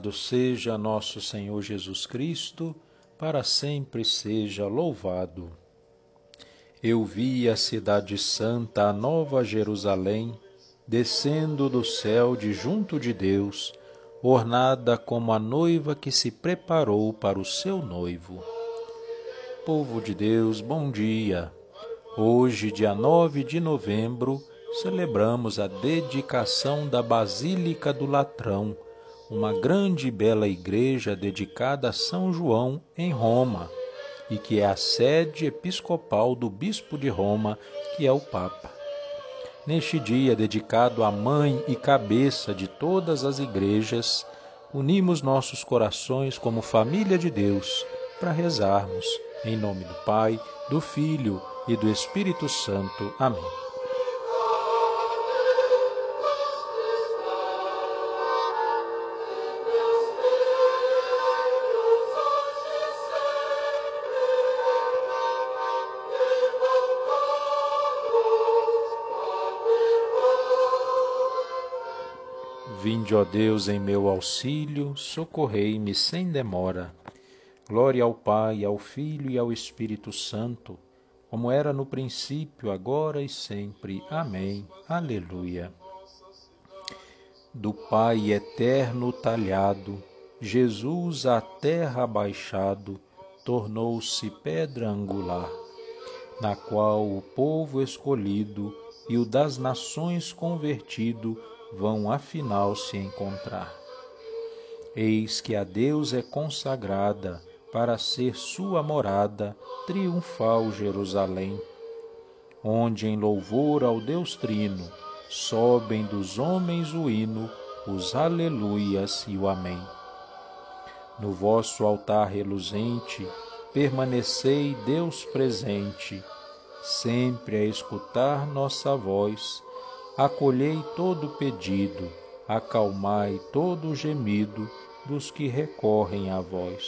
Louvado seja nosso Senhor Jesus Cristo, para sempre seja louvado. Eu vi a Cidade Santa, a Nova Jerusalém, descendo do céu de junto de Deus, ornada como a noiva que se preparou para o seu noivo. Povo de Deus, bom dia. Hoje, dia 9 de novembro, celebramos a dedicação da Basílica do Latrão, uma grande e bela igreja dedicada a São João em Roma e que é a sede episcopal do bispo de Roma, que é o Papa. Neste dia dedicado à mãe e cabeça de todas as igrejas, unimos nossos corações como família de Deus para rezarmos em nome do Pai, do Filho e do Espírito Santo. Amém. Vinde, ó Deus, em meu auxílio, socorrei-me sem demora. Glória ao Pai, ao Filho e ao Espírito Santo, como era no princípio, agora e sempre. Amém. Aleluia. Do Pai eterno talhado, Jesus à terra abaixado, tornou-se pedra angular, na qual o povo escolhido e o das nações convertido vão afinal se encontrar. Eis que a Deus é consagrada para ser sua morada triunfal Jerusalém, onde em louvor ao Deus Trino sobem dos homens o hino, os aleluias e o amém. No vosso altar reluzente permanecei Deus presente, sempre a escutar nossa voz acolhei todo pedido, acalmai todo gemido dos que recorrem a vós.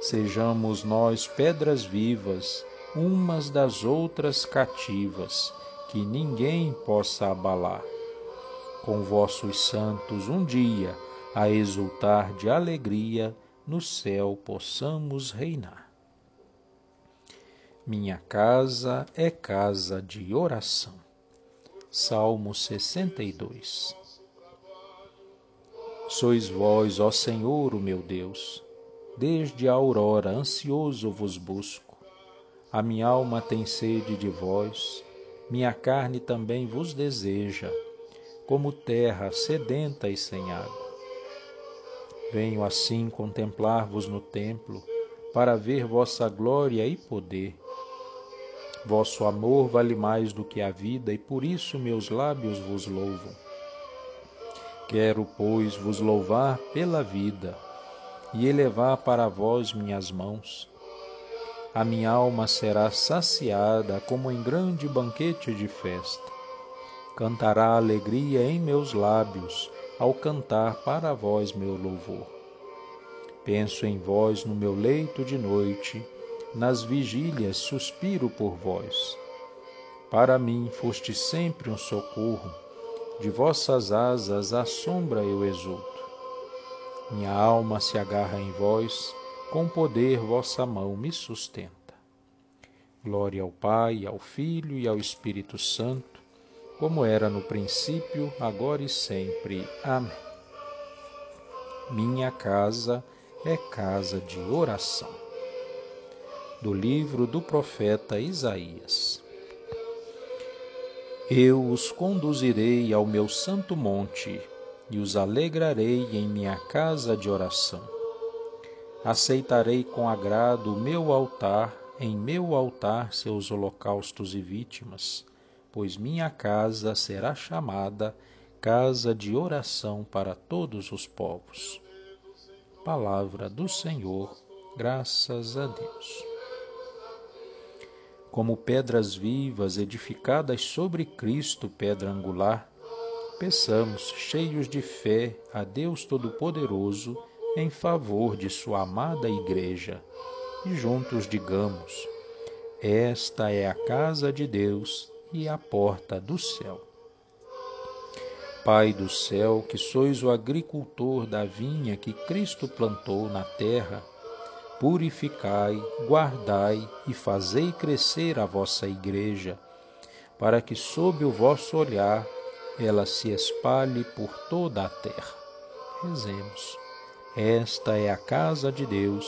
Sejamos nós pedras vivas, umas das outras cativas, que ninguém possa abalar. Com vossos santos um dia, a exultar de alegria, no céu possamos reinar. Minha casa é casa de oração. Salmo 62 Sois vós, ó Senhor, o meu Deus, desde a aurora ansioso vos busco. A minha alma tem sede de vós, minha carne também vos deseja, como terra sedenta e sem água. Venho assim contemplar-vos no templo, para ver vossa glória e poder Vosso amor vale mais do que a vida, e por isso meus lábios vos louvam. Quero, pois, vos louvar pela vida e elevar para vós minhas mãos. A minha alma será saciada como em grande banquete de festa. Cantará alegria em meus lábios ao cantar para vós meu louvor. Penso em vós no meu leito de noite nas vigílias suspiro por vós. Para mim foste sempre um socorro, de vossas asas à sombra eu exulto. Minha alma se agarra em vós, com poder vossa mão me sustenta. Glória ao Pai, ao Filho e ao Espírito Santo, como era no princípio, agora e sempre. Amém. Minha casa é casa de oração do livro do profeta Isaías. Eu os conduzirei ao meu santo monte e os alegrarei em minha casa de oração. Aceitarei com agrado o meu altar, em meu altar seus holocaustos e vítimas, pois minha casa será chamada casa de oração para todos os povos. Palavra do Senhor, graças a Deus como pedras vivas edificadas sobre Cristo, pedra angular, peçamos, cheios de fé, a Deus Todo-Poderoso em favor de Sua amada Igreja e juntos digamos: Esta é a casa de Deus e a porta do céu. Pai do céu, que sois o agricultor da vinha que Cristo plantou na terra, purificai, guardai e fazei crescer a vossa igreja, para que sob o vosso olhar ela se espalhe por toda a terra. Rezemos. Esta é a casa de Deus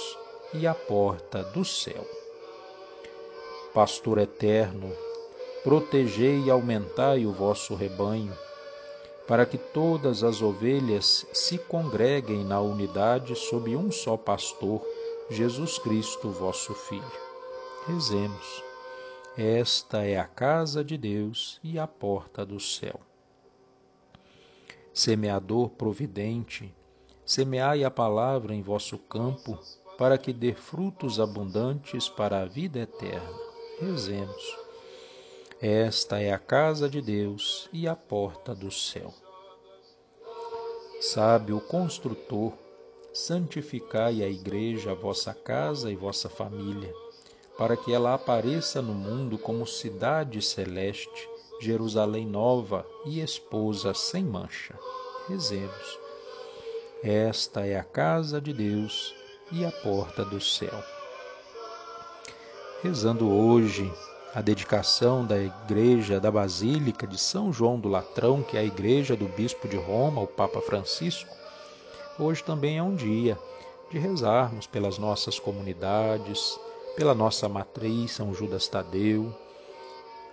e a porta do céu. Pastor eterno, protegei e aumentai o vosso rebanho, para que todas as ovelhas se congreguem na unidade sob um só pastor, Jesus Cristo, vosso Filho. Rezemos. Esta é a casa de Deus e a porta do céu. Semeador providente, semeai a palavra em vosso campo, para que dê frutos abundantes para a vida eterna. Rezemos. Esta é a casa de Deus e a porta do céu. Sábio construtor, santificai a igreja, a vossa casa e vossa família, para que ela apareça no mundo como cidade celeste, Jerusalém nova e esposa sem mancha. Rezemos. Esta é a casa de Deus e a porta do céu. Rezando hoje a dedicação da igreja da Basílica de São João do Latrão, que é a igreja do bispo de Roma, o Papa Francisco, hoje também é um dia de rezarmos pelas nossas comunidades, pela nossa matriz São Judas Tadeu.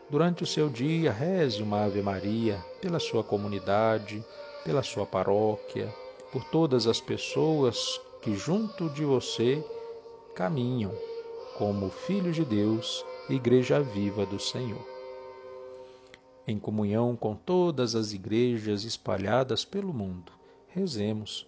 Durante o seu dia, reze uma Ave Maria pela sua comunidade, pela sua paróquia, por todas as pessoas que junto de você caminham como filhos de Deus Igreja Viva do Senhor. Em comunhão com todas as igrejas espalhadas pelo mundo, rezemos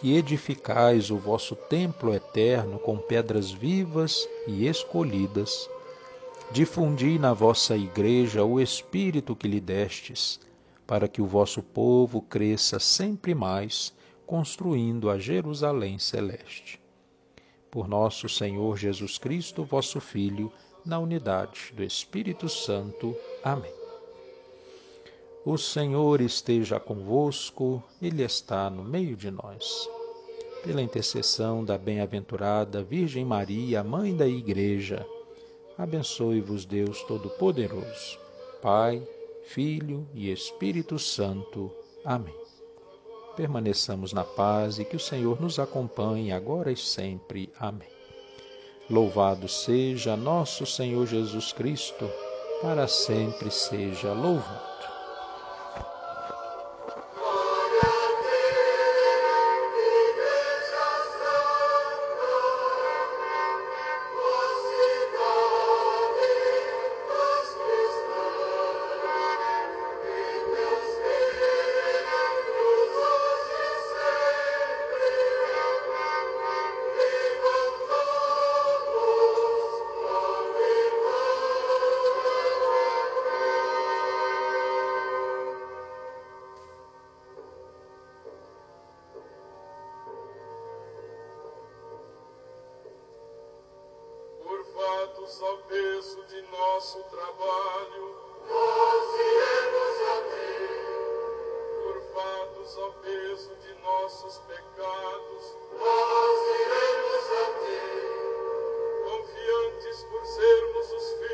que edificais o vosso templo eterno com pedras vivas e escolhidas, difundi na vossa igreja o Espírito que lhe destes, para que o vosso povo cresça sempre mais, construindo a Jerusalém celeste. Por nosso Senhor Jesus Cristo, vosso Filho, na unidade do Espírito Santo. Amém. O Senhor esteja convosco, Ele está no meio de nós. Pela intercessão da bem-aventurada Virgem Maria, Mãe da Igreja, abençoe-vos Deus Todo-Poderoso, Pai, Filho e Espírito Santo. Amém. Permaneçamos na paz e que o Senhor nos acompanhe agora e sempre. Amém. Louvado seja nosso Senhor Jesus Cristo, para sempre seja louvado. nos peso de nossos pecados, nós iremos a ti. Confiantes por sermos os filhos